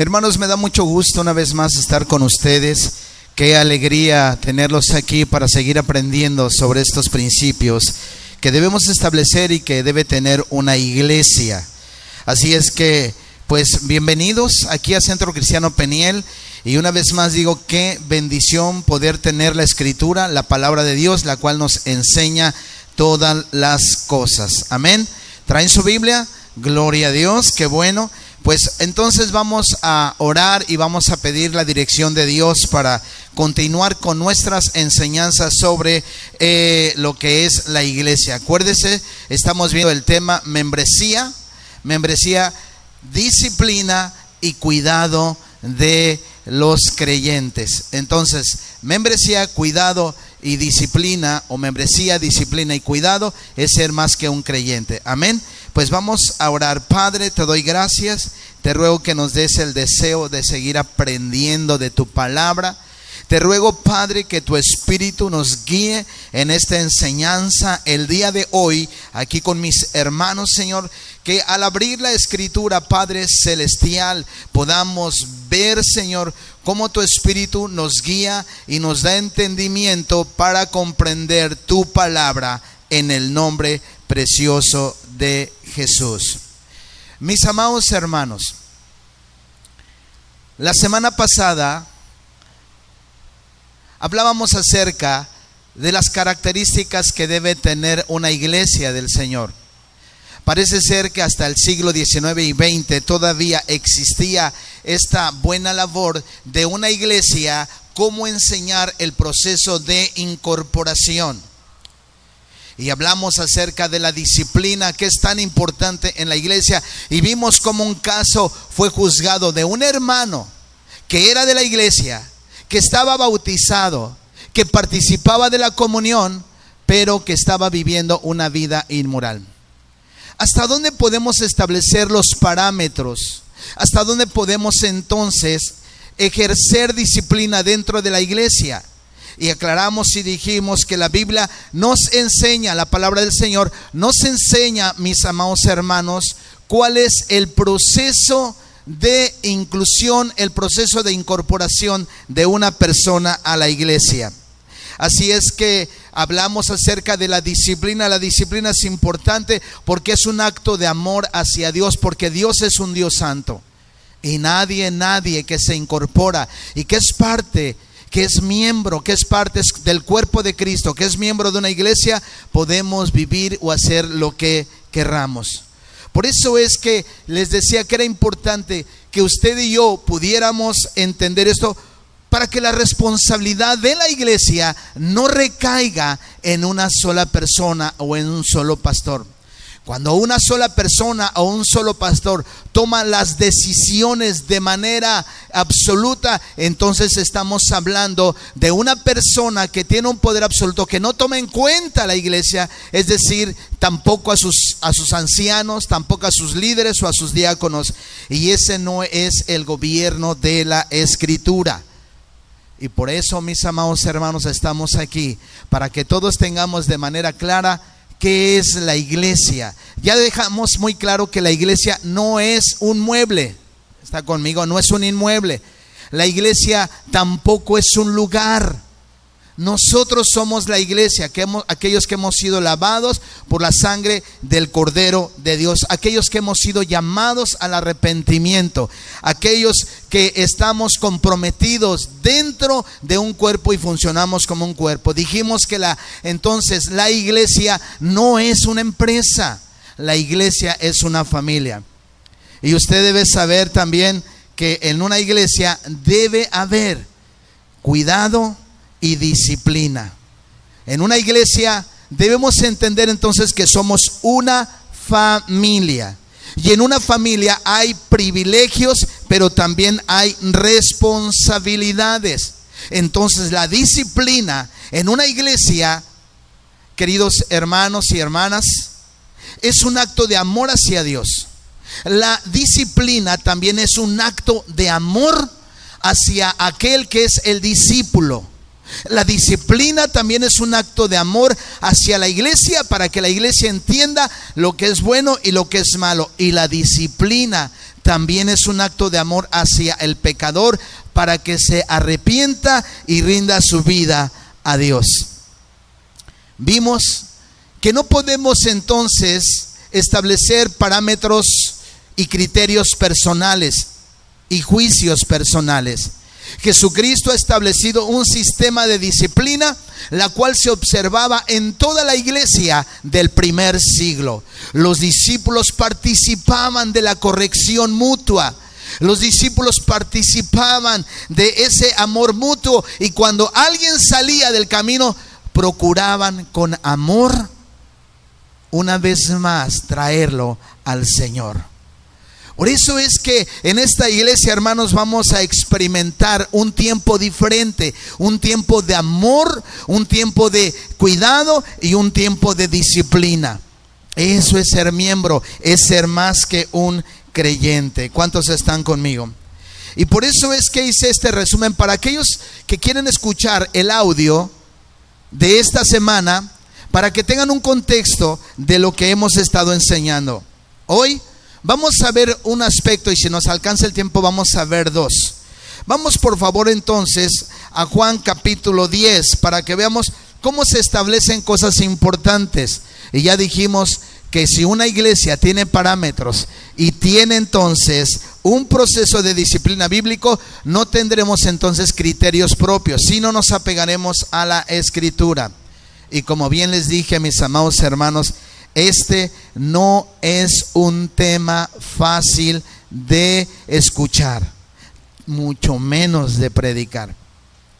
Hermanos, me da mucho gusto una vez más estar con ustedes. Qué alegría tenerlos aquí para seguir aprendiendo sobre estos principios que debemos establecer y que debe tener una iglesia. Así es que, pues bienvenidos aquí a Centro Cristiano Peniel. Y una vez más digo, qué bendición poder tener la escritura, la palabra de Dios, la cual nos enseña todas las cosas. Amén. ¿Traen su Biblia? Gloria a Dios, qué bueno. Pues entonces vamos a orar y vamos a pedir la dirección de Dios para continuar con nuestras enseñanzas sobre eh, lo que es la iglesia. Acuérdese, estamos viendo el tema membresía, membresía, disciplina y cuidado de los creyentes. Entonces, membresía, cuidado y disciplina, o membresía, disciplina y cuidado, es ser más que un creyente. Amén. Pues vamos a orar. Padre, te doy gracias. Te ruego que nos des el deseo de seguir aprendiendo de tu palabra. Te ruego, Padre, que tu Espíritu nos guíe en esta enseñanza el día de hoy, aquí con mis hermanos, Señor, que al abrir la escritura, Padre Celestial, podamos ver, Señor, cómo tu Espíritu nos guía y nos da entendimiento para comprender tu palabra en el nombre precioso de Jesús. Mis amados hermanos, la semana pasada hablábamos acerca de las características que debe tener una iglesia del Señor. Parece ser que hasta el siglo XIX y XX todavía existía esta buena labor de una iglesia, cómo enseñar el proceso de incorporación y hablamos acerca de la disciplina que es tan importante en la iglesia y vimos como un caso fue juzgado de un hermano que era de la iglesia, que estaba bautizado, que participaba de la comunión, pero que estaba viviendo una vida inmoral. ¿Hasta dónde podemos establecer los parámetros? ¿Hasta dónde podemos entonces ejercer disciplina dentro de la iglesia? Y aclaramos y dijimos que la Biblia nos enseña, la palabra del Señor nos enseña, mis amados hermanos, cuál es el proceso de inclusión, el proceso de incorporación de una persona a la iglesia. Así es que hablamos acerca de la disciplina. La disciplina es importante porque es un acto de amor hacia Dios, porque Dios es un Dios santo. Y nadie, nadie que se incorpora y que es parte que es miembro, que es parte del cuerpo de Cristo, que es miembro de una iglesia, podemos vivir o hacer lo que querramos. Por eso es que les decía que era importante que usted y yo pudiéramos entender esto para que la responsabilidad de la iglesia no recaiga en una sola persona o en un solo pastor. Cuando una sola persona o un solo pastor toma las decisiones de manera absoluta, entonces estamos hablando de una persona que tiene un poder absoluto, que no toma en cuenta a la iglesia, es decir, tampoco a sus, a sus ancianos, tampoco a sus líderes o a sus diáconos. Y ese no es el gobierno de la escritura. Y por eso, mis amados hermanos, estamos aquí, para que todos tengamos de manera clara qué es la iglesia. Ya dejamos muy claro que la iglesia no es un mueble. Está conmigo, no es un inmueble. La iglesia tampoco es un lugar. Nosotros somos la iglesia, que aquellos que hemos sido lavados por la sangre del Cordero de Dios, aquellos que hemos sido llamados al arrepentimiento, aquellos que estamos comprometidos dentro de un cuerpo y funcionamos como un cuerpo. Dijimos que la entonces la iglesia no es una empresa, la iglesia es una familia. Y usted debe saber también que en una iglesia debe haber cuidado, y disciplina. En una iglesia debemos entender entonces que somos una familia. Y en una familia hay privilegios, pero también hay responsabilidades. Entonces la disciplina en una iglesia, queridos hermanos y hermanas, es un acto de amor hacia Dios. La disciplina también es un acto de amor hacia aquel que es el discípulo. La disciplina también es un acto de amor hacia la iglesia para que la iglesia entienda lo que es bueno y lo que es malo. Y la disciplina también es un acto de amor hacia el pecador para que se arrepienta y rinda su vida a Dios. Vimos que no podemos entonces establecer parámetros y criterios personales y juicios personales. Jesucristo ha establecido un sistema de disciplina, la cual se observaba en toda la iglesia del primer siglo. Los discípulos participaban de la corrección mutua. Los discípulos participaban de ese amor mutuo y cuando alguien salía del camino, procuraban con amor una vez más traerlo al Señor. Por eso es que en esta iglesia, hermanos, vamos a experimentar un tiempo diferente, un tiempo de amor, un tiempo de cuidado y un tiempo de disciplina. Eso es ser miembro, es ser más que un creyente. ¿Cuántos están conmigo? Y por eso es que hice este resumen para aquellos que quieren escuchar el audio de esta semana, para que tengan un contexto de lo que hemos estado enseñando. Hoy Vamos a ver un aspecto y si nos alcanza el tiempo vamos a ver dos. Vamos por favor entonces a Juan capítulo 10 para que veamos cómo se establecen cosas importantes. Y ya dijimos que si una iglesia tiene parámetros y tiene entonces un proceso de disciplina bíblico, no tendremos entonces criterios propios, sino nos apegaremos a la escritura. Y como bien les dije, mis amados hermanos, este no es un tema fácil de escuchar, mucho menos de predicar.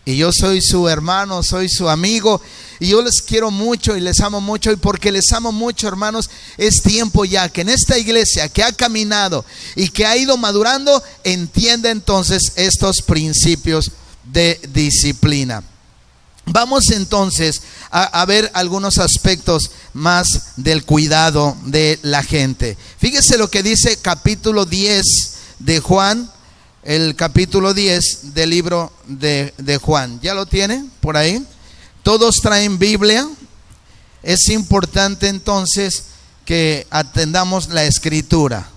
Y yo soy su hermano, soy su amigo, y yo les quiero mucho y les amo mucho, y porque les amo mucho, hermanos, es tiempo ya que en esta iglesia que ha caminado y que ha ido madurando, entienda entonces estos principios de disciplina. Vamos entonces a, ver algunos aspectos más del cuidado de la gente. Fíjese lo que dice capítulo 10 de Juan, el capítulo 10 del libro de, de Juan. ¿Ya lo tiene por ahí? Todos traen Biblia. Es importante entonces que atendamos la escritura.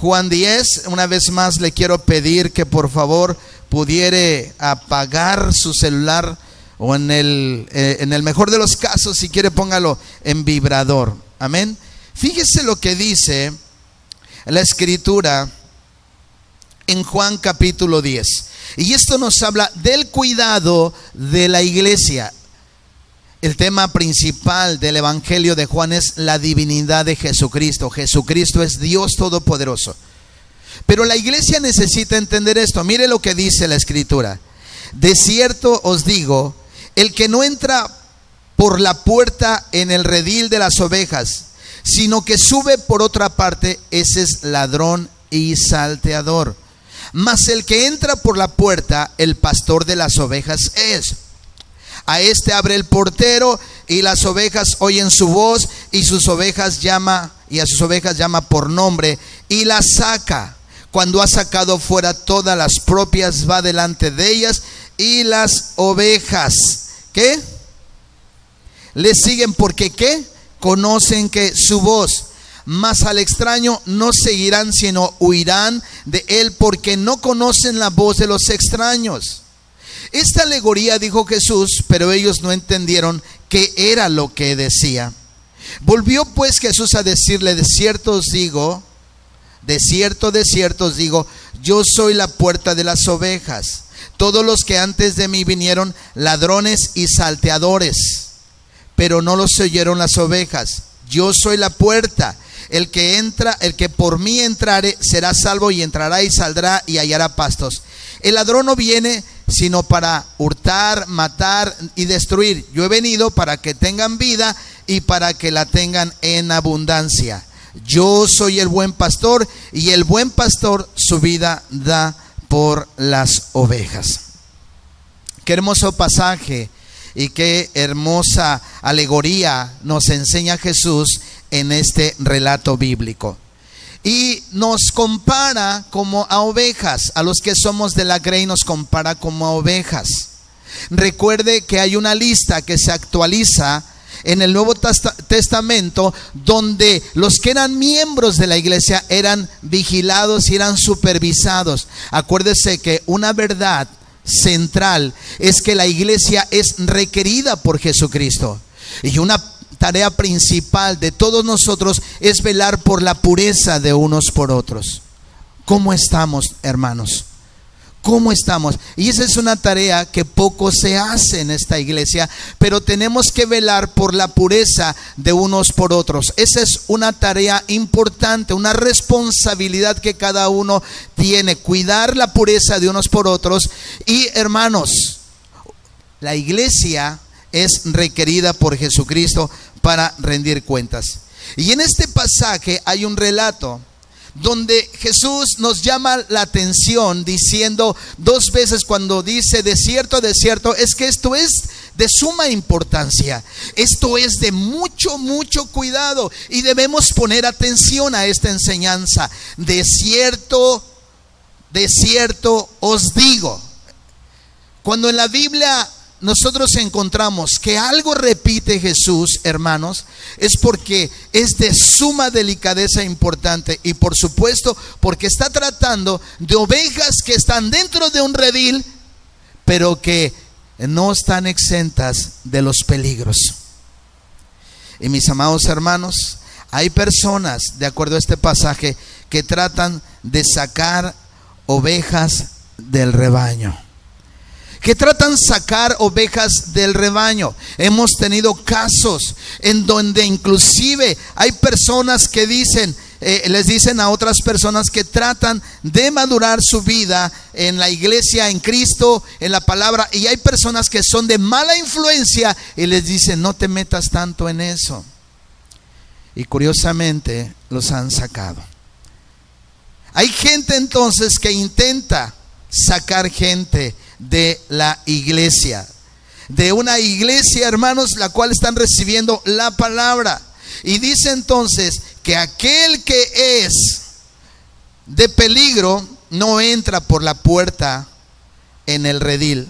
Juan 10, una vez más le quiero pedir que por favor pudiere apagar su celular o en el, eh, en el mejor de los casos, si quiere póngalo en vibrador. Amén. Fíjese lo que dice la escritura en Juan capítulo 10. Y esto nos habla del cuidado de la iglesia. El tema principal del Evangelio de Juan es la divinidad de Jesucristo. Jesucristo es Dios Todopoderoso. Pero la iglesia necesita entender esto. Mire lo que dice la escritura. De cierto os digo el que no entra por la puerta en el redil de las ovejas, sino que sube por otra parte, ese es ladrón y salteador. Mas el que entra por la puerta, el pastor de las ovejas es. A este abre el portero y las ovejas oyen su voz y sus ovejas llama y a sus ovejas llama por nombre y las saca. Cuando ha sacado fuera todas las propias va delante de ellas y las ovejas ¿Qué? Le siguen porque ¿qué? Conocen que su voz. Mas al extraño no seguirán, sino huirán de él porque no conocen la voz de los extraños. Esta alegoría dijo Jesús, pero ellos no entendieron qué era lo que decía. Volvió pues Jesús a decirle, de cierto os digo, de cierto, de cierto os digo, yo soy la puerta de las ovejas. Todos los que antes de mí vinieron ladrones y salteadores, pero no los oyeron las ovejas. Yo soy la puerta. El que entra, el que por mí entrare, será salvo y entrará y saldrá y hallará pastos. El ladrón no viene sino para hurtar, matar y destruir. Yo he venido para que tengan vida y para que la tengan en abundancia. Yo soy el buen pastor y el buen pastor su vida da por las ovejas. Qué hermoso pasaje y qué hermosa alegoría nos enseña Jesús en este relato bíblico. Y nos compara como a ovejas, a los que somos de la grey nos compara como a ovejas. Recuerde que hay una lista que se actualiza en el Nuevo Testamento donde los que eran miembros de la iglesia eran vigilados y eran supervisados. Acuérdese que una verdad central es que la iglesia es requerida por Jesucristo. Y una tarea principal de todos nosotros es velar por la pureza de unos por otros. ¿Cómo estamos, hermanos? ¿Cómo estamos? Y esa es una tarea que poco se hace en esta iglesia, pero tenemos que velar por la pureza de unos por otros. Esa es una tarea importante, una responsabilidad que cada uno tiene, cuidar la pureza de unos por otros. Y hermanos, la iglesia es requerida por Jesucristo para rendir cuentas. Y en este pasaje hay un relato donde Jesús nos llama la atención diciendo dos veces cuando dice de cierto, de cierto, es que esto es de suma importancia. Esto es de mucho, mucho cuidado y debemos poner atención a esta enseñanza. De cierto, de cierto os digo. Cuando en la Biblia nosotros encontramos que algo repite Jesús, hermanos, es porque es de suma delicadeza importante y por supuesto porque está tratando de ovejas que están dentro de un redil, pero que no están exentas de los peligros. Y mis amados hermanos, hay personas, de acuerdo a este pasaje, que tratan de sacar ovejas del rebaño que tratan sacar ovejas del rebaño. Hemos tenido casos en donde inclusive hay personas que dicen, eh, les dicen a otras personas que tratan de madurar su vida en la iglesia, en Cristo, en la palabra, y hay personas que son de mala influencia y les dicen, no te metas tanto en eso. Y curiosamente los han sacado. Hay gente entonces que intenta sacar gente de la iglesia. De una iglesia, hermanos, la cual están recibiendo la palabra. Y dice entonces que aquel que es de peligro no entra por la puerta en el redil,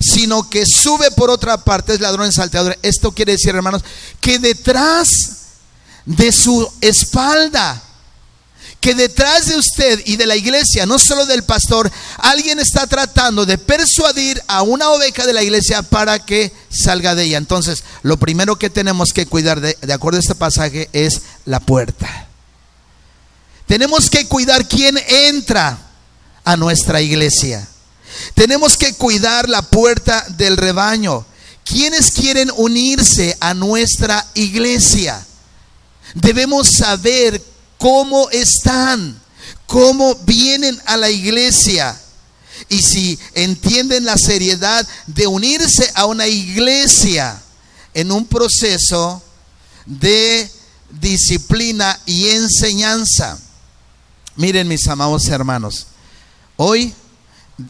sino que sube por otra parte, es ladrón salteador. Esto quiere decir, hermanos, que detrás de su espalda que detrás de usted y de la iglesia, no solo del pastor, alguien está tratando de persuadir a una oveja de la iglesia para que salga de ella. Entonces, lo primero que tenemos que cuidar, de, acuerdo a este pasaje, es la puerta. Tenemos que cuidar quién entra a nuestra iglesia. Tenemos que cuidar la puerta del rebaño. ¿Quiénes quieren unirse a nuestra iglesia? Debemos saber cómo están, cómo vienen a la iglesia. Y si entienden la seriedad de unirse a una iglesia en un proceso de disciplina y enseñanza. Miren mis amados hermanos, hoy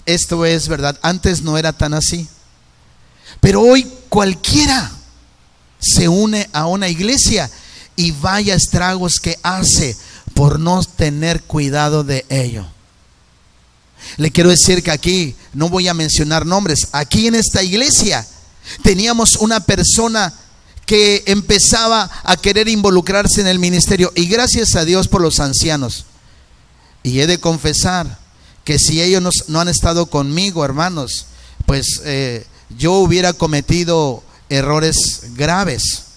esto es verdad, antes no era tan así, pero hoy cualquiera se une a una iglesia y vaya estragos que hace por no tener cuidado de ello. Le quiero decir que aquí, no voy a mencionar nombres, aquí en esta iglesia teníamos una persona que empezaba a querer involucrarse en el ministerio y gracias a Dios por los ancianos. Y he de confesar que si ellos no, han estado conmigo, hermanos, pues eh, yo hubiera cometido errores graves.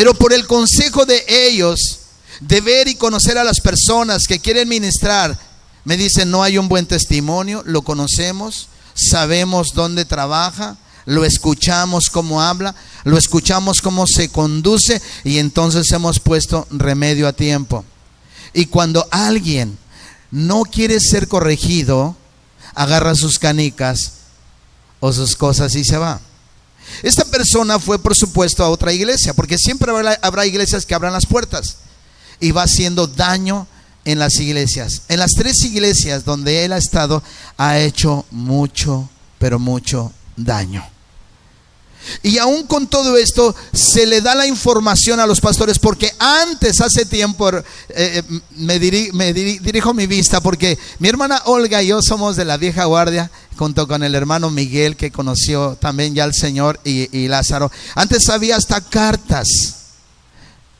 Pero por el consejo de ellos, de ver y conocer a las personas que quieren ministrar, me dicen, no hay un buen testimonio, lo conocemos, sabemos dónde trabaja, lo escuchamos cómo habla, lo escuchamos cómo se conduce y entonces hemos puesto remedio a tiempo. Y cuando alguien no quiere ser corregido, agarra sus canicas o sus cosas y se va. Esta persona fue, por supuesto, a otra iglesia, porque siempre habrá, iglesias que abran las puertas y va haciendo daño en las iglesias. En las tres iglesias donde él ha estado, ha hecho mucho, pero mucho daño. Y aún con todo esto, se le da la información a los pastores, porque antes, hace tiempo, eh, eh, me, dirijo mi vista, porque mi hermana Olga y yo somos de la vieja guardia, junto con el hermano Miguel que conoció también ya al Señor y, Lázaro. Antes había hasta cartas.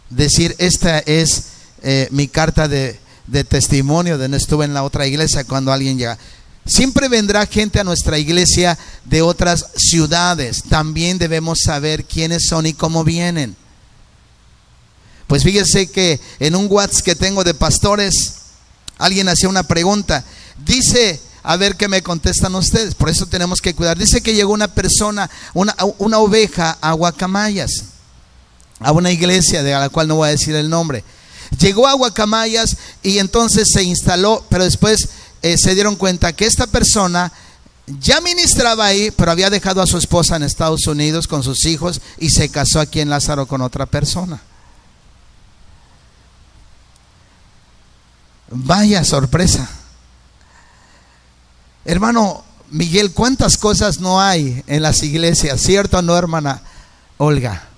Decir, esta es eh, mi carta de, testimonio de no estuve en la otra iglesia cuando alguien llega. Siempre vendrá gente a nuestra iglesia de otras ciudades. También debemos saber quiénes son y cómo vienen. Pues fíjese que en un WhatsApp que tengo de pastores, alguien hacía una pregunta. Dice, a ver qué me contestan ustedes. Por eso tenemos que cuidar. Dice que llegó una persona, una, una oveja a Guacamayas, a una iglesia de la cual no voy a decir el nombre. Llegó a Guacamayas y entonces se instaló, pero después eh, se dieron cuenta que esta persona ya ministraba ahí, pero había dejado a su esposa en Estados Unidos con sus hijos y se casó aquí en Lázaro con otra persona. Vaya sorpresa. Hermano Miguel, ¿cuántas cosas no hay en las iglesias? ¿Cierto o no, hermana Olga?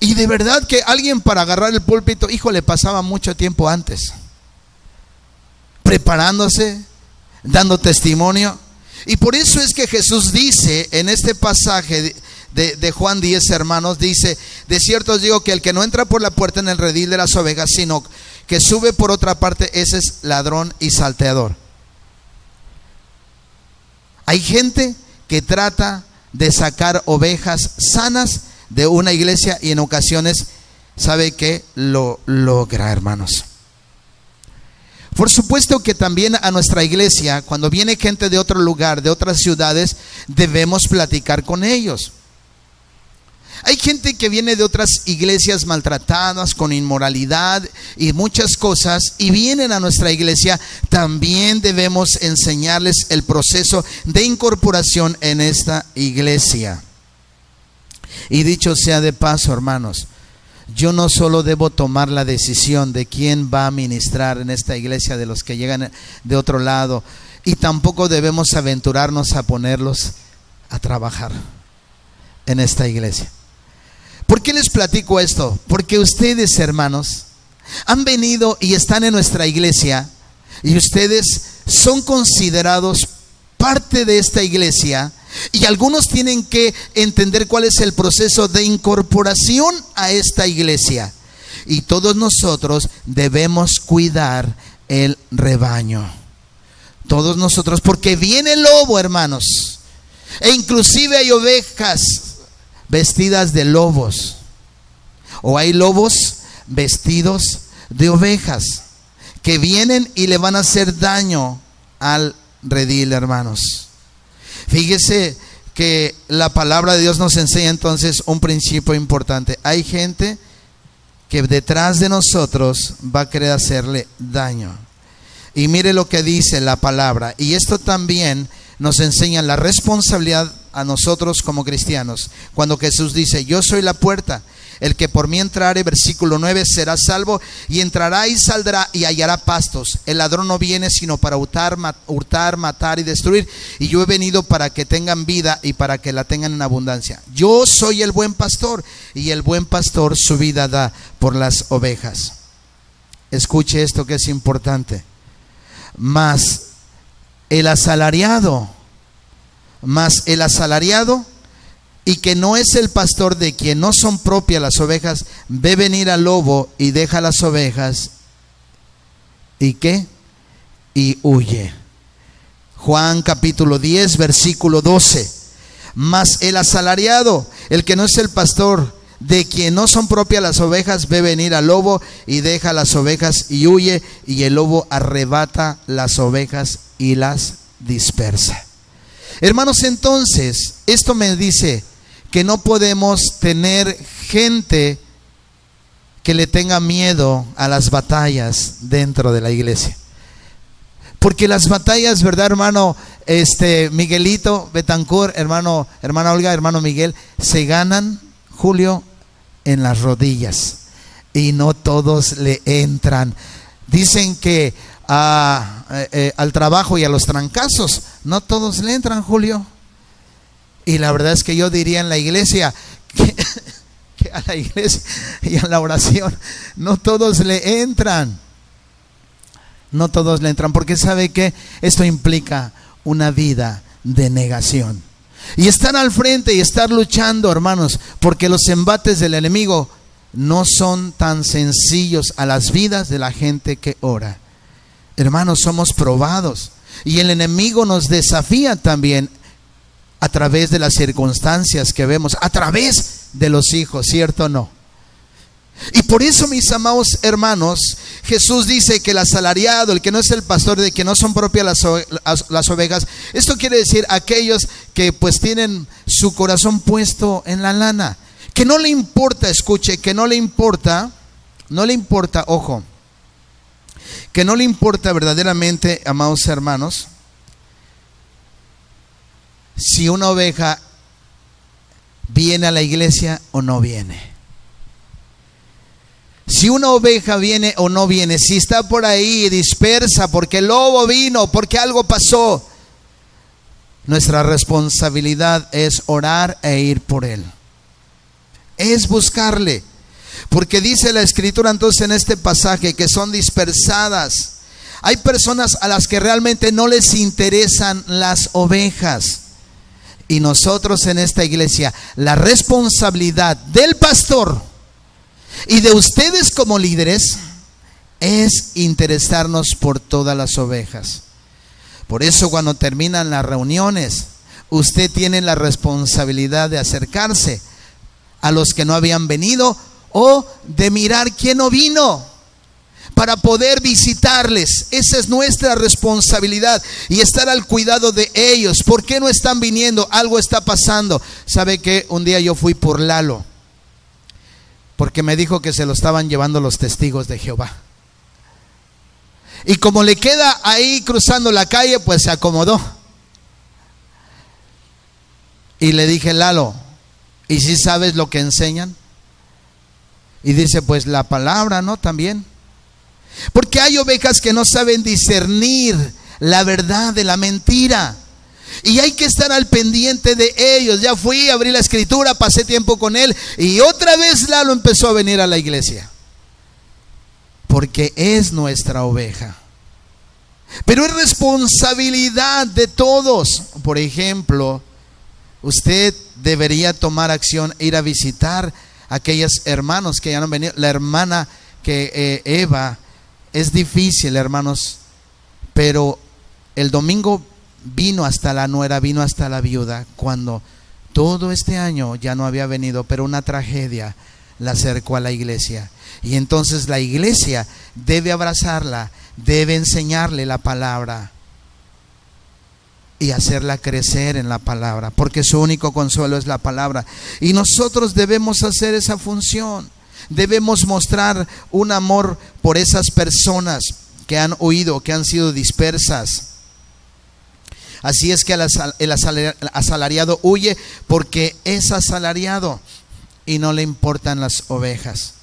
Y de verdad que alguien para agarrar el púlpito, hijo, le pasaba mucho tiempo antes preparándose, dando testimonio. Y por eso es que Jesús dice en este pasaje de, Juan 10, hermanos, dice, de cierto os digo que el que no entra por la puerta en el redil de las ovejas, sino que sube por otra parte, ese es ladrón y salteador. Hay gente que trata de sacar ovejas sanas de una iglesia y en ocasiones sabe que lo logra, hermanos. Por supuesto que también a nuestra iglesia, cuando viene gente de otro lugar, de otras ciudades, debemos platicar con ellos. Hay gente que viene de otras iglesias maltratadas, con inmoralidad y muchas cosas, y vienen a nuestra iglesia, también debemos enseñarles el proceso de incorporación en esta iglesia. Y dicho sea de paso, hermanos, yo no solo debo tomar la decisión de quién va a ministrar en esta iglesia de los que llegan de otro lado, y tampoco debemos aventurarnos a ponerlos a trabajar en esta iglesia. ¿Por qué les platico esto? Porque ustedes, hermanos, han venido y están en nuestra iglesia y ustedes son considerados parte de esta iglesia y algunos tienen que entender cuál es el proceso de incorporación a esta iglesia. Y todos nosotros debemos cuidar el rebaño. Todos nosotros, porque viene el lobo, hermanos. E inclusive hay ovejas vestidas de lobos. O hay lobos vestidos de ovejas que vienen y le van a hacer daño al redil, hermanos. Fíjese que la palabra de Dios nos enseña entonces un principio importante. Hay gente que detrás de nosotros va a querer hacerle daño. Y mire lo que dice la palabra. Y esto también nos enseña la responsabilidad a nosotros como cristianos. Cuando Jesús dice, yo soy la puerta. El que por mí entrare, versículo 9, será salvo y entrará y saldrá y hallará pastos. El ladrón no viene sino para hurtar, hurtar, matar y destruir. Y yo he venido para que tengan vida y para que la tengan en abundancia. Yo soy el buen pastor y el buen pastor su vida da por las ovejas. Escuche esto que es importante. Mas el asalariado, mas el asalariado y que no es el pastor de quien no son propias las ovejas, ve venir al lobo y deja las ovejas. ¿Y qué? Y huye. Juan capítulo 10, versículo 12. Mas el asalariado, el que no es el pastor, de quien no son propias las ovejas, ve venir al lobo y deja las ovejas y huye, y el lobo arrebata las ovejas y las dispersa. Hermanos, entonces, esto me dice, que no podemos tener gente que le tenga miedo a las batallas dentro de la iglesia. Porque las batallas, ¿verdad, hermano? Este Miguelito Betancourt, hermano, hermana Olga, hermano Miguel, se ganan, Julio, en las rodillas. Y no todos le entran. Dicen que a, eh, eh, al trabajo y a los trancazos, no todos le entran, Julio. Y la verdad es que yo diría en la iglesia que, a la iglesia y a la oración no todos le entran. No todos le entran porque sabe que esto implica una vida de negación. Y estar al frente y estar luchando, hermanos, porque los embates del enemigo no son tan sencillos a las vidas de la gente que ora. Hermanos, somos probados. Y el enemigo nos desafía también a través de las circunstancias que vemos, a través de los hijos, ¿cierto o no? Y por eso, mis amados hermanos, Jesús dice que el asalariado, el que no es el pastor, de que no son propias las, ovejas, esto quiere decir aquellos que pues tienen su corazón puesto en la lana, que no le importa, escuche, que no le importa, no le importa, ojo, que no le importa verdaderamente, amados hermanos, si una oveja viene a la iglesia o no viene. Si una oveja viene o no viene, si está por ahí dispersa porque el lobo vino, porque algo pasó, nuestra responsabilidad es orar e ir por él. Es buscarle. Porque dice la escritura entonces en este pasaje que son dispersadas. Hay personas a las que realmente no les interesan las ovejas. Y nosotros en esta iglesia, la responsabilidad del pastor y de ustedes como líderes es interesarnos por todas las ovejas. Por eso cuando terminan las reuniones, usted tiene la responsabilidad de acercarse a los que no habían venido o de mirar quién no vino para poder visitarles. Esa es nuestra responsabilidad y estar al cuidado de ellos. ¿Por qué no están viniendo? Algo está pasando. ¿Sabe que Un día yo fui por Lalo porque me dijo que se lo estaban llevando los testigos de Jehová. Y como le queda ahí cruzando la calle, pues se acomodó. Y le dije, Lalo, ¿y si sabes lo que enseñan? Y dice, pues la palabra, ¿no? También. Porque hay ovejas que no saben discernir la verdad de la mentira. Y hay que estar al pendiente de ellos. Ya fui, abrí la escritura, pasé tiempo con él y otra vez Lalo empezó a venir a la iglesia. Porque es nuestra oveja. Pero es responsabilidad de todos. Por ejemplo, usted debería tomar acción, ir a visitar aquellos hermanos que ya no han venido. La hermana que eh, Eva, es difícil, hermanos, pero el domingo vino hasta la nuera, vino hasta la viuda, cuando todo este año ya no había venido, pero una tragedia la acercó a la iglesia. Y entonces la iglesia debe abrazarla, debe enseñarle la palabra y hacerla crecer en la palabra, porque su único consuelo es la palabra. Y nosotros debemos hacer esa función. Debemos mostrar un amor por esas personas que han huido, que han sido dispersas. Así es que el asalariado huye porque es asalariado y no le importan las ovejas.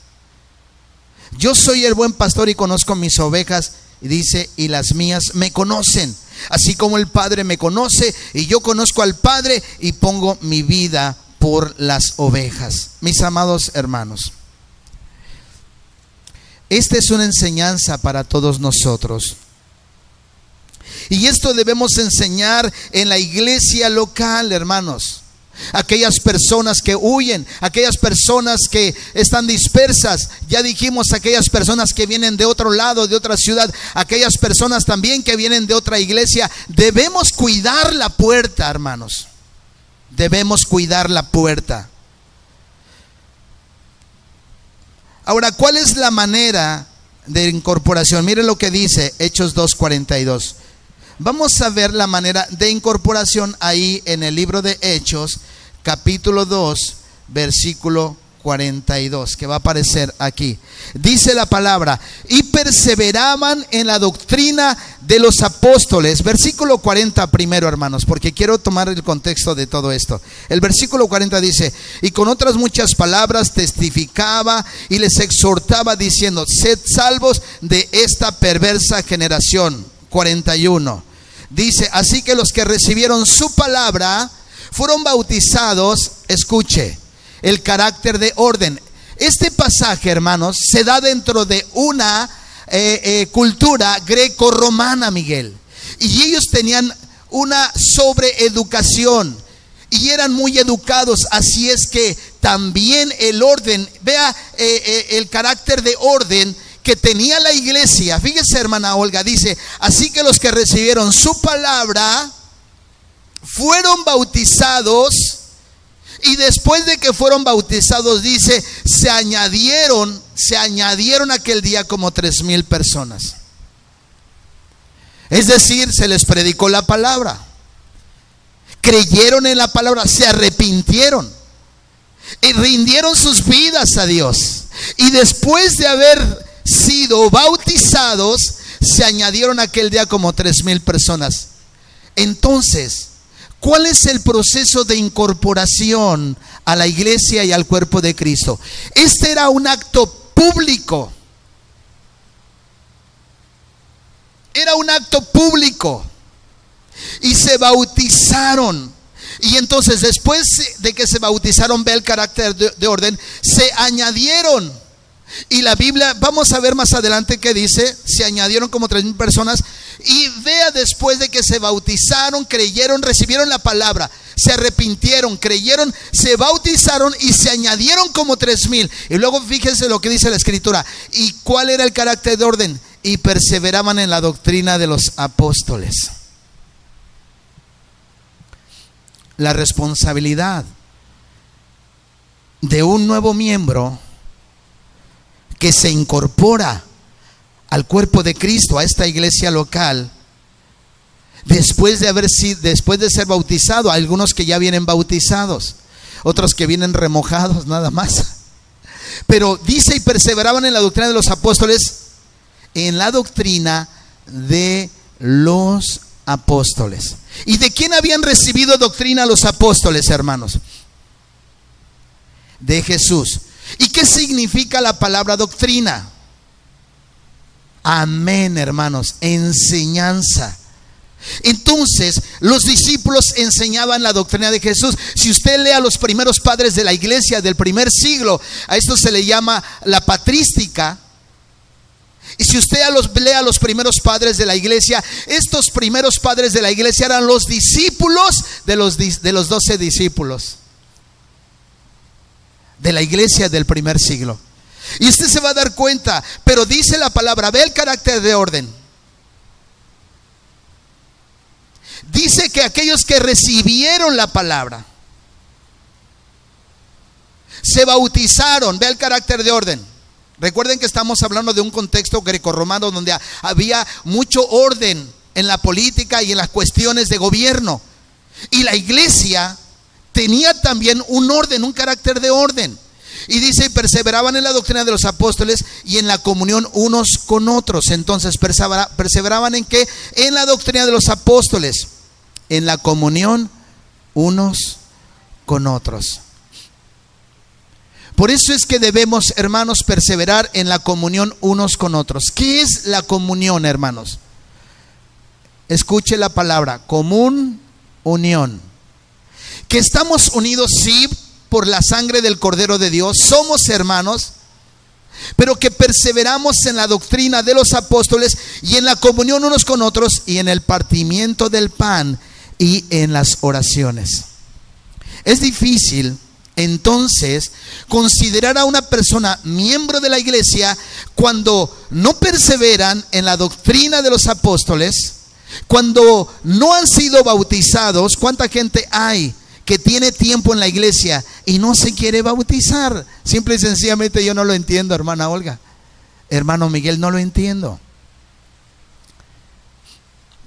Yo soy el buen pastor y conozco mis ovejas, dice, y las mías me conocen Así como el Padre me conoce y yo conozco al Padre y pongo mi vida por las ovejas. Mis amados hermanos, esta es una enseñanza para todos nosotros. Y esto debemos enseñar en la iglesia local, hermanos aquellas personas que huyen, aquellas personas que están dispersas, ya dijimos aquellas personas que vienen de otro lado, de otra ciudad, aquellas personas también que vienen de otra iglesia, debemos cuidar la puerta, hermanos. Debemos cuidar la puerta. Ahora, ¿cuál es la manera de incorporación? Mire lo que dice Hechos 2.42. Vamos a ver la manera de incorporación ahí en el libro de Hechos, capítulo 2, versículo 42, que va a aparecer aquí. Dice la palabra, y perseveraban en la doctrina de los apóstoles. Versículo 40 primero, hermanos, porque quiero tomar el contexto de todo esto. El versículo 40 dice, y con otras muchas palabras testificaba y les exhortaba diciendo, sed salvos de esta perversa generación. 41. Dice, así que los que recibieron su palabra fueron bautizados, escuche, el carácter de orden. Este pasaje, hermanos, se da dentro de una eh, eh, cultura greco-romana, Miguel. Y ellos tenían una sobreeducación y eran muy educados, así es que también el orden, vea eh, el carácter de orden que tenía la iglesia. Fíjese, hermana Olga, dice, así que los que recibieron su palabra fueron bautizados y después de que fueron bautizados, dice, se añadieron, se añadieron aquel día como tres mil personas. Es decir, se les predicó la palabra creyeron en la palabra, se arrepintieron y rindieron sus vidas a Dios. Y después de haber sido bautizados, se añadieron aquel día como tres mil personas. Entonces, ¿cuál es el proceso de incorporación a la iglesia y al cuerpo de Cristo? Este era un acto público. Era un acto público y se bautizaron. Y entonces después de que se bautizaron, ve el carácter de, orden, se añadieron. Y la Biblia, vamos a ver más adelante qué dice, se añadieron como tres mil personas. Y vea después de que se bautizaron, creyeron, recibieron la palabra, se arrepintieron, creyeron, se bautizaron y se añadieron como tres mil. Y luego fíjense lo que dice la escritura. ¿Y cuál era el carácter de orden? Y perseveraban en la doctrina de los apóstoles la responsabilidad de un nuevo miembro que se incorpora al cuerpo de Cristo, a esta iglesia local, después de haber sido, después de ser bautizado, algunos que ya vienen bautizados, otros que vienen remojados nada más. Pero dice y perseveraban en la doctrina de los apóstoles, en la doctrina de los apóstoles. ¿Y de quién habían recibido doctrina los apóstoles, hermanos? De Jesús. ¿Y qué significa la palabra doctrina? Amén, hermanos. Enseñanza. Entonces, los discípulos enseñaban la doctrina de Jesús. Si usted lee a los primeros padres de la iglesia del primer siglo, a esto se le llama la patrística, y si usted a los, lee a los primeros padres de la iglesia, estos primeros padres de la iglesia eran los discípulos de los, de los doce discípulos de la iglesia del primer siglo. Y usted se va a dar cuenta, pero dice la palabra, ve el carácter de orden. Dice que aquellos que recibieron la palabra, se bautizaron, ve el carácter de orden Recuerden que estamos hablando de un contexto grecorromano donde había mucho orden en la política y en las cuestiones de gobierno. Y la iglesia tenía también un orden, un carácter de orden. Y dice, perseveraban en la doctrina de los apóstoles y en la comunión unos con otros. Entonces, perseveraban en qué? En la doctrina de los apóstoles, en la comunión unos con otros. Por eso es que debemos, hermanos, perseverar en la comunión unos con otros. ¿Qué es la comunión, hermanos? Escuche la palabra, común unión. Que estamos unidos, sí, por la sangre del Cordero de Dios, somos hermanos, pero que perseveramos en la doctrina de los apóstoles y en la comunión unos con otros y en el partimiento del pan y en las oraciones. Es difícil entonces, considerar a una persona miembro de la iglesia cuando no perseveran en la doctrina de los apóstoles, cuando no han sido bautizados, ¿cuánta gente hay que tiene tiempo en la iglesia y no se quiere bautizar? Simple y sencillamente yo no lo entiendo, hermana Olga. Hermano Miguel, no lo entiendo.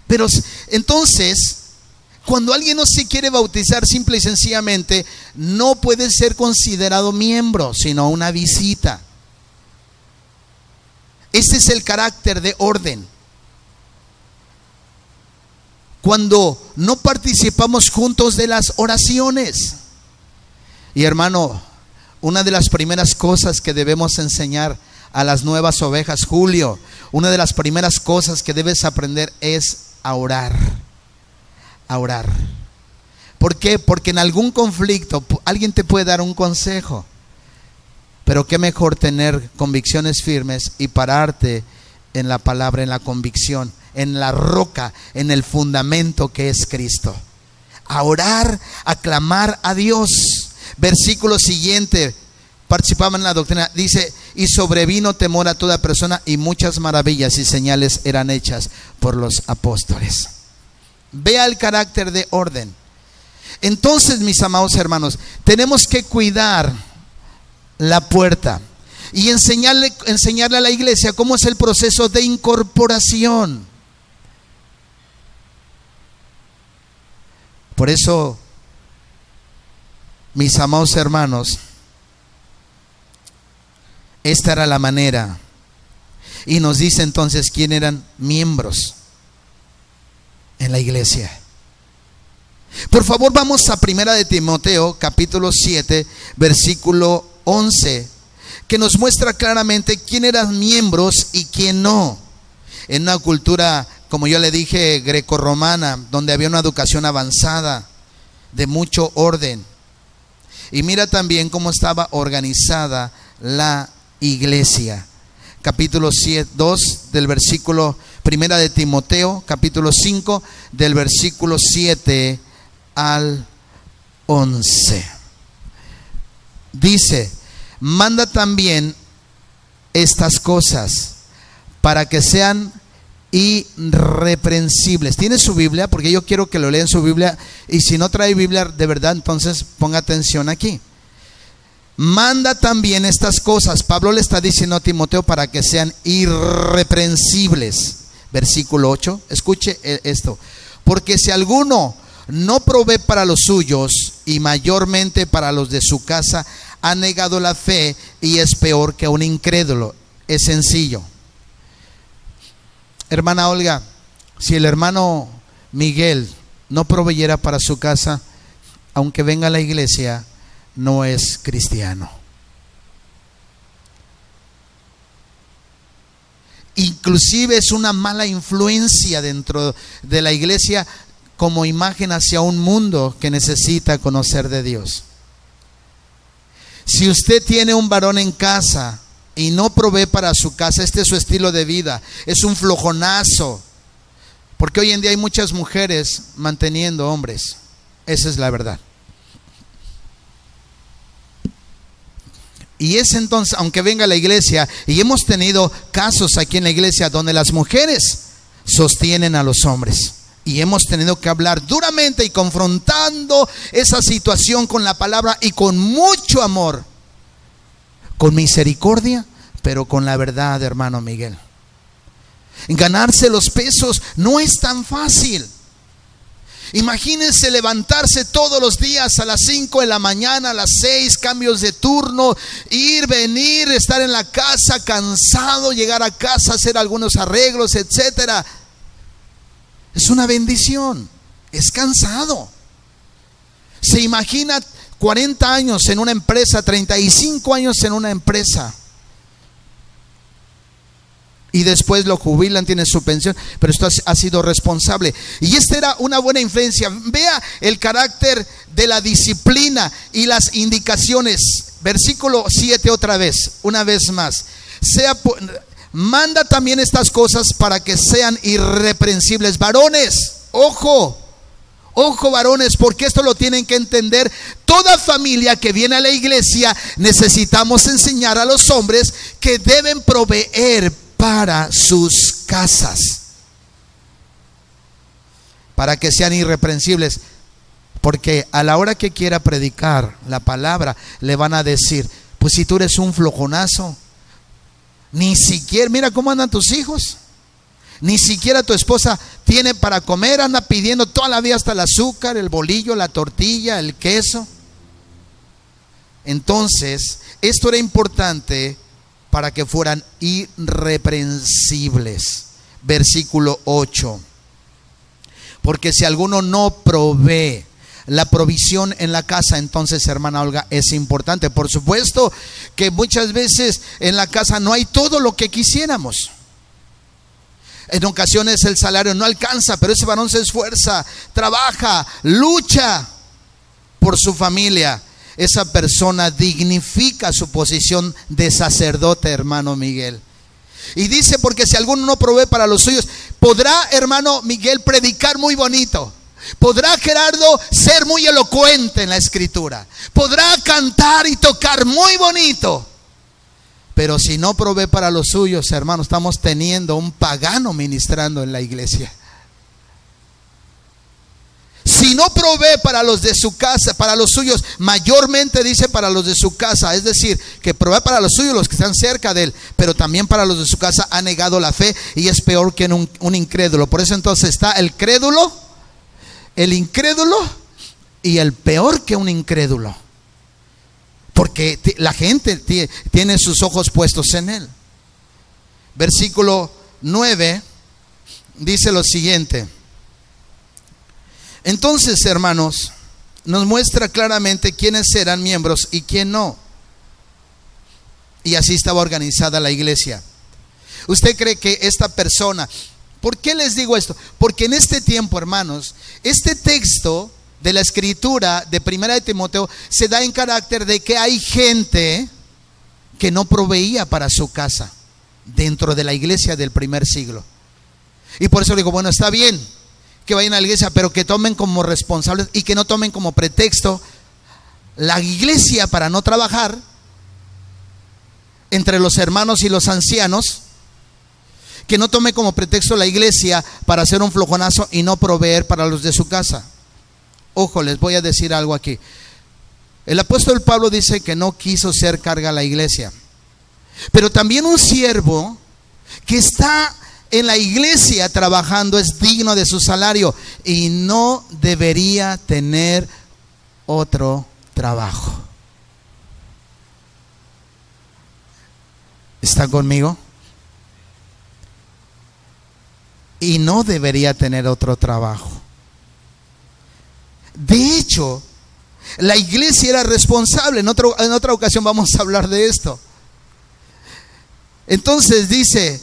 Pero entonces, cuando alguien no se quiere bautizar simple y sencillamente, no puede ser considerado miembro, sino una visita. Ese es el carácter de orden. Cuando no participamos juntos de las oraciones. Y hermano, una de las primeras cosas que debemos enseñar a las nuevas ovejas, Julio, una de las primeras cosas que debes aprender es a orar a orar. ¿Por qué? Porque en algún conflicto alguien te puede dar un consejo. Pero qué mejor tener convicciones firmes y pararte en la palabra, en la convicción, en la roca, en el fundamento que es Cristo. A orar, a clamar a Dios. Versículo siguiente, participaban en la doctrina, dice, y sobrevino temor a toda persona y muchas maravillas y señales eran hechas por los apóstoles. Vea el carácter de orden. Entonces, mis amados hermanos, tenemos que cuidar la puerta y enseñarle, enseñarle a la iglesia cómo es el proceso de incorporación. Por eso, mis amados hermanos, esta era la manera. Y nos dice entonces quién eran miembros en la iglesia. Por favor, vamos a Primera de Timoteo, capítulo 7, versículo 11, que nos muestra claramente quién eran miembros y quién no. En una cultura, como yo le dije, grecorromana, donde había una educación avanzada, de mucho orden. Y mira también cómo estaba organizada la iglesia. Capítulo 7, 2 del versículo primera de Timoteo, capítulo 5 del versículo 7 al 11. Dice, manda también estas cosas para que sean irreprensibles. ¿Tiene su Biblia? Porque yo quiero que lo lean su Biblia. Y si no trae Biblia de verdad, entonces ponga atención aquí. Manda también estas cosas. Pablo le está diciendo a Timoteo para que sean irreprensibles. Versículo 8. Escuche e, esto. Porque si alguno no provee para los suyos y mayormente para los de su casa, ha negado la fe y es peor que un incrédulo. Es sencillo. Hermana Olga, si el hermano Miguel no proveyera para su casa, aunque venga a la iglesia, no es cristiano. Inclusive es una mala influencia dentro de la iglesia como imagen hacia un mundo que necesita conocer de Dios. Si usted tiene un varón en casa y no provee para su casa, este es su estilo de vida, es un flojonazo, porque hoy en día hay muchas mujeres manteniendo hombres, esa es la verdad. Y es entonces, aunque venga la iglesia, y hemos tenido casos aquí en la iglesia donde las mujeres sostienen a los hombres. Y hemos tenido que hablar duramente y confrontando esa situación con la palabra y con mucho amor, con misericordia, pero con la verdad, hermano Miguel. Ganarse los pesos no es tan fácil. Imagínense levantarse todos los días a las 5 de la mañana, a las 6, cambios de turno, ir, venir, estar en la casa cansado, llegar a casa, hacer algunos arreglos, etcétera. Es una bendición. Es cansado. Se imagina 40 años en una empresa, 35 años en una empresa y después lo jubilan, tiene su pensión, pero esto ha sido responsable. Y esta era una buena influencia. Vea el carácter de la disciplina y las indicaciones. Versículo 7 otra vez, una vez más. Sea, manda también estas cosas para que sean irreprensibles. Varones, ojo, Ojo varones, porque esto lo tienen que entender. Toda familia que viene a la iglesia necesitamos enseñar a los hombres que deben proveer para sus casas, para que sean irreprensibles. Porque a la hora que quiera predicar la palabra, le van a decir, pues si tú eres un flojonazo, ni siquiera, mira cómo andan tus hijos. Ni siquiera tu esposa tiene para comer, anda pidiendo toda la vida hasta el azúcar, el bolillo, la tortilla, el queso. Entonces, esto era importante para que fueran irreprensibles. Versículo 8. Porque si alguno no provee la provisión en la casa, entonces, hermana Olga, es importante. Por supuesto que muchas veces en la casa no hay todo lo que quisiéramos. En ocasiones el salario no alcanza, pero ese varón se esfuerza, trabaja, lucha por su familia esa persona dignifica su posición de sacerdote, hermano Miguel. Y dice, porque si alguno no provee para los suyos, podrá, hermano Miguel, predicar muy bonito. Podrá Gerardo ser muy elocuente en la escritura. Podrá cantar y tocar muy bonito. Pero si no provee para los suyos, hermano, estamos teniendo un pagano ministrando en la iglesia. Si no provee para los de su casa, para los suyos, mayormente dice para los de su casa, es decir, que provee para los suyos, los que están cerca de él, pero también para los de su casa ha negado la fe y es peor que un, incrédulo. Por eso entonces está el crédulo, el incrédulo y el peor que un incrédulo. Porque la gente tiene sus ojos puestos en él. Versículo 9 dice lo siguiente. Entonces, hermanos, nos muestra claramente quiénes eran miembros y quién no. Y así estaba organizada la iglesia. ¿Usted cree que esta persona, ¿por qué les digo esto? Porque en este tiempo, hermanos, este texto de la escritura de Primera de Timoteo se da en carácter de que hay gente que no proveía para su casa dentro de la iglesia del primer siglo. Y por eso digo, bueno, está bien, que vayan a la iglesia, pero que tomen como responsables y que no tomen como pretexto la iglesia para no trabajar entre los hermanos y los ancianos, que no tome como pretexto la iglesia para hacer un flojonazo y no proveer para los de su casa. Ojo, les voy a decir algo aquí. El apóstol Pablo dice que no quiso ser carga a la iglesia. Pero también un siervo que está en la iglesia trabajando es digno de su salario y no debería tener otro trabajo. ¿Está conmigo? Y no debería tener otro trabajo. De hecho, la iglesia era responsable. En, en otra ocasión vamos a hablar de esto. Entonces dice,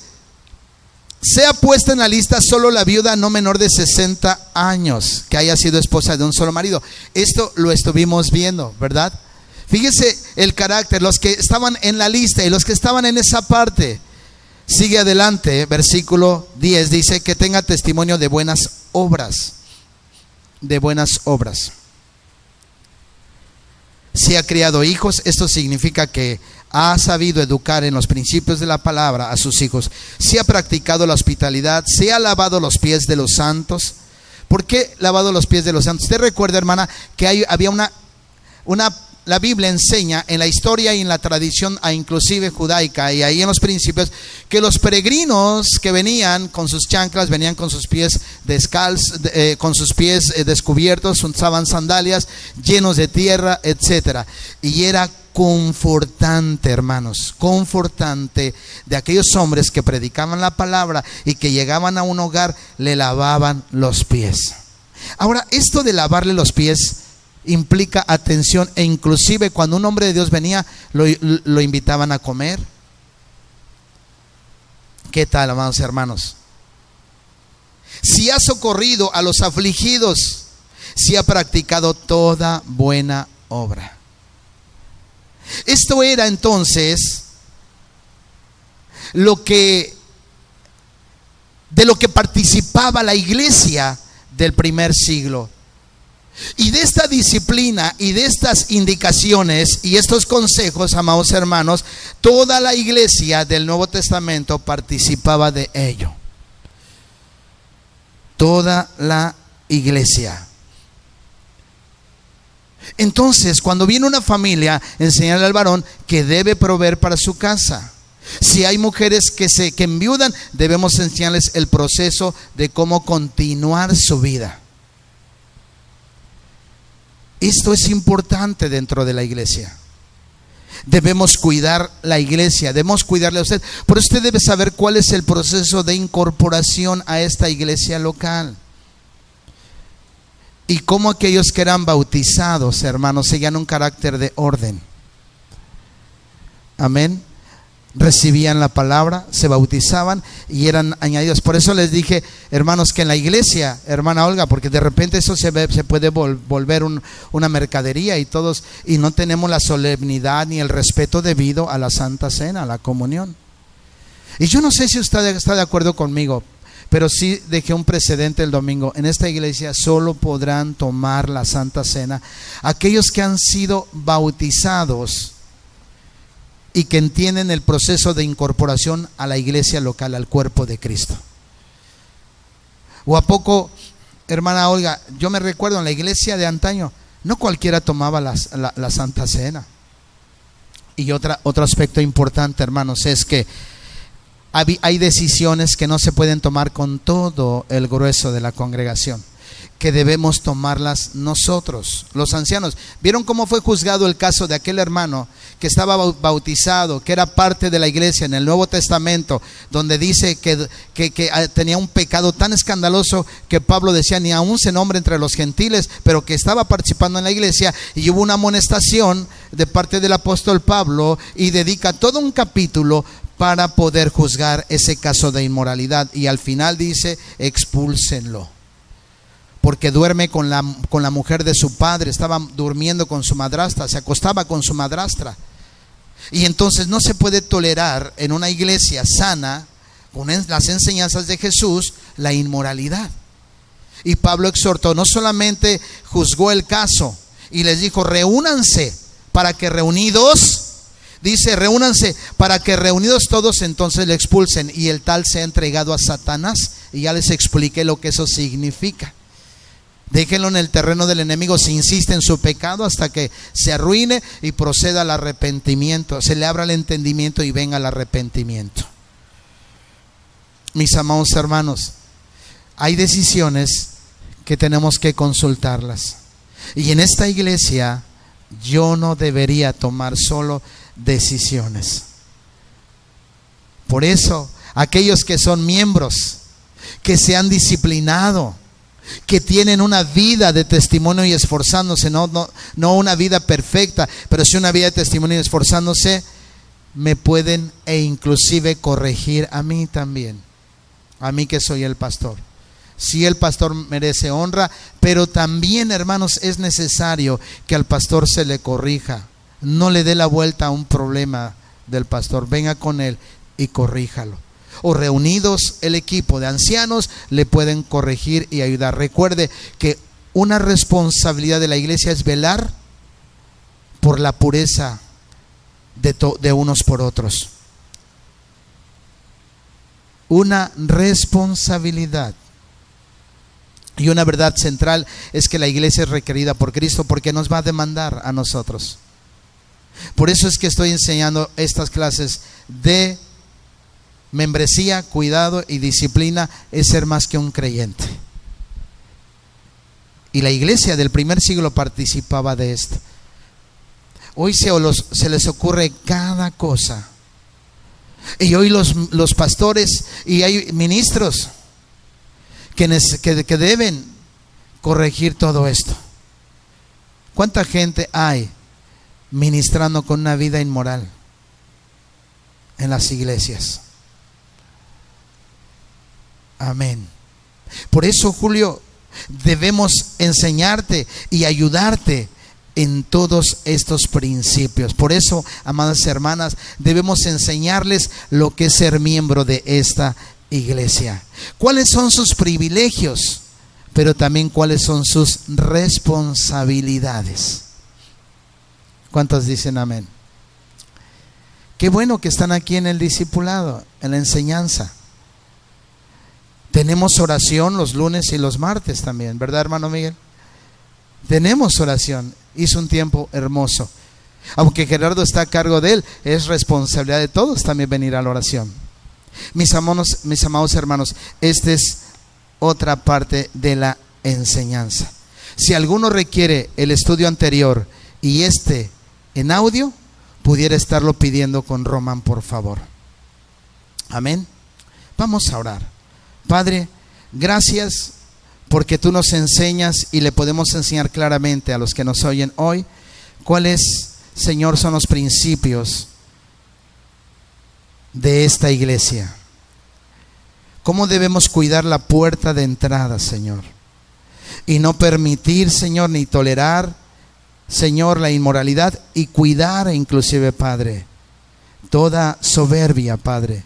sea puesta en la lista solo la viuda no menor de 60 años que haya sido esposa de un solo marido. Esto lo estuvimos viendo, ¿verdad? Fíjese el carácter, los que estaban en la lista y los que estaban en esa parte. Sigue adelante, versículo 10 dice que tenga testimonio de buenas obras, de buenas obras. Si ha criado hijos, esto significa que ha sabido educar en los principios de la palabra a sus hijos, si ha practicado la hospitalidad, si ha lavado los pies de los santos. ¿Por qué lavado los pies de los santos? Usted recuerda, hermana, que había una, una la Biblia enseña en la historia y en la tradición, inclusive judaica y ahí en los principios, que los peregrinos que venían con sus chanclas, venían con sus pies descalzos, eh, con sus pies eh, descubiertos, usaban sandalias llenos de tierra, etcétera. Y era confortante, hermanos, confortante de aquellos hombres que predicaban la palabra y que llegaban a un hogar, le lavaban los pies. Ahora, esto de lavarle los pies implica atención e inclusive cuando un hombre de Dios venía lo, invitaban a comer. ¿Qué tal, amados hermanos? Si ha socorrido a los afligidos, si ha practicado toda buena obra. Esto era entonces lo que de lo que participaba la iglesia del primer siglo. Y de esta disciplina y de estas indicaciones y estos consejos, amados hermanos, toda la iglesia del Nuevo Testamento participaba de ello. Toda la iglesia. Entonces, cuando viene una familia, enseñarle al varón que debe proveer para su casa. Si hay mujeres que se que enviudan, debemos enseñarles el proceso de cómo continuar su vida. Esto es importante dentro de la iglesia. Debemos cuidar la iglesia, debemos cuidarle a usted. Pero usted debe saber cuál es el proceso de incorporación a esta iglesia local. Y cómo aquellos que eran bautizados, hermanos, seguían un carácter de orden. Amén recibían la palabra, se bautizaban y eran añadidos. Por eso les dije, hermanos, que en la iglesia, hermana Olga, porque de repente eso se, se puede volver una mercadería y todos, y no tenemos la solemnidad ni el respeto debido a la Santa Cena, a la comunión. Y yo no sé si usted está de acuerdo conmigo, pero sí dejé un precedente el domingo. En esta iglesia solo podrán tomar la Santa Cena aquellos que han sido bautizados y que entienden el proceso de incorporación a la iglesia local, al cuerpo de Cristo. O a poco, hermana Olga, yo me recuerdo en la iglesia de antaño, no cualquiera tomaba la, la Santa Cena. Y otra, otro aspecto importante, hermanos, es que hay decisiones que no se pueden tomar con todo el grueso de la congregación, que debemos tomarlas nosotros, los ancianos. ¿Vieron cómo fue juzgado el caso de aquel hermano que estaba bautizado, que era parte de la iglesia en el Nuevo Testamento, donde dice que, que, ah, tenía un pecado tan escandaloso que Pablo decía, ni aún se nombra entre los gentiles, pero que estaba participando en la iglesia y hubo una amonestación de parte del apóstol Pablo y dedica todo un capítulo para poder juzgar ese caso de inmoralidad. Y al final dice, expúlsenlo. Porque duerme con la, con la mujer de su padre, estaba durmiendo con su madrastra, se acostaba con su madrastra. Y entonces no se puede tolerar en una iglesia sana, con las enseñanzas de Jesús, la inmoralidad. Y Pablo exhortó, no solamente juzgó el caso y les dijo, reúnanse para que reunidos Dice, reúnanse para que reunidos todos entonces le expulsen y el tal sea entregado a Satanás. Y ya les expliqué lo que eso significa. Déjenlo en el terreno del enemigo si insiste en su pecado hasta que se arruine y proceda al arrepentimiento. Se le abra el entendimiento y venga al arrepentimiento. Mis amados hermanos, hay decisiones que tenemos que consultarlas. Y en esta iglesia yo no debería tomar solo decisiones. Por eso, aquellos que son miembros, que se han disciplinado, que tienen una vida de testimonio y esforzándose, no, no, no una vida perfecta, pero sí una vida de testimonio y esforzándose, me pueden e inclusive corregir a mí también, a mí que soy el pastor. Si el pastor merece honra, pero también, hermanos, es necesario que al pastor se le corrija no le dé la vuelta a un problema del pastor, venga con él y corríjalo. O reunidos el equipo de ancianos le pueden corregir y ayudar. Recuerde que una responsabilidad de la iglesia es velar por la pureza de, de unos por otros. Una responsabilidad. Y una verdad central es que la iglesia es requerida por Cristo porque nos va a demandar a nosotros. Por eso es que estoy enseñando estas clases de membresía, cuidado y disciplina, es ser más que un creyente. Y la iglesia del primer siglo participaba de esto. Hoy se, se les ocurre cada cosa. Y hoy los, los pastores y hay ministros que deben corregir todo esto. ¿Cuánta gente hay ministrando con una vida inmoral en las iglesias. Amén. Por eso, Julio, debemos enseñarte y ayudarte en todos estos principios. Por eso, amadas hermanas, debemos enseñarles lo que es ser miembro de esta iglesia. ¿Cuáles son sus privilegios? Pero también cuáles son sus responsabilidades. ¿Cuántos dicen amén? Qué bueno que están aquí en el discipulado, en la enseñanza. Tenemos oración los lunes y los martes también, ¿verdad, hermano Miguel? Tenemos oración. Hizo un tiempo hermoso. Aunque Gerardo está a cargo de él, es responsabilidad de todos también venir a la oración. Mis, amados, mis amados hermanos, esta es otra parte de la enseñanza. Si alguno requiere el estudio anterior y este en audio, pudiera estarlo pidiendo con Roman, por favor. Amén. Vamos a orar. Padre, gracias porque tú nos enseñas y le podemos enseñar claramente a los que nos oyen hoy cuáles, Señor, son los principios de esta iglesia. ¿Cómo debemos cuidar la puerta de entrada, Señor? Y no permitir, Señor, ni tolerar Señor, la inmoralidad y cuidar inclusive, Padre, toda soberbia, Padre,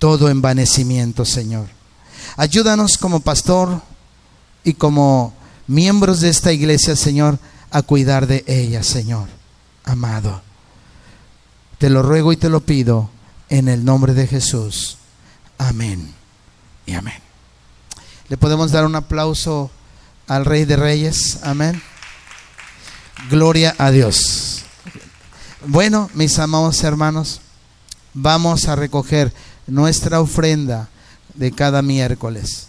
todo envanecimiento, Señor. Ayúdanos como pastor y como miembros de esta iglesia, Señor, a cuidar de ella, Señor, amado. Te lo ruego y te lo pido en el nombre de Jesús. Amén y amén. Le podemos dar un aplauso al Rey de Reyes. Amén. Gloria a Dios. Bueno, mis amados hermanos, vamos a recoger nuestra ofrenda de cada miércoles.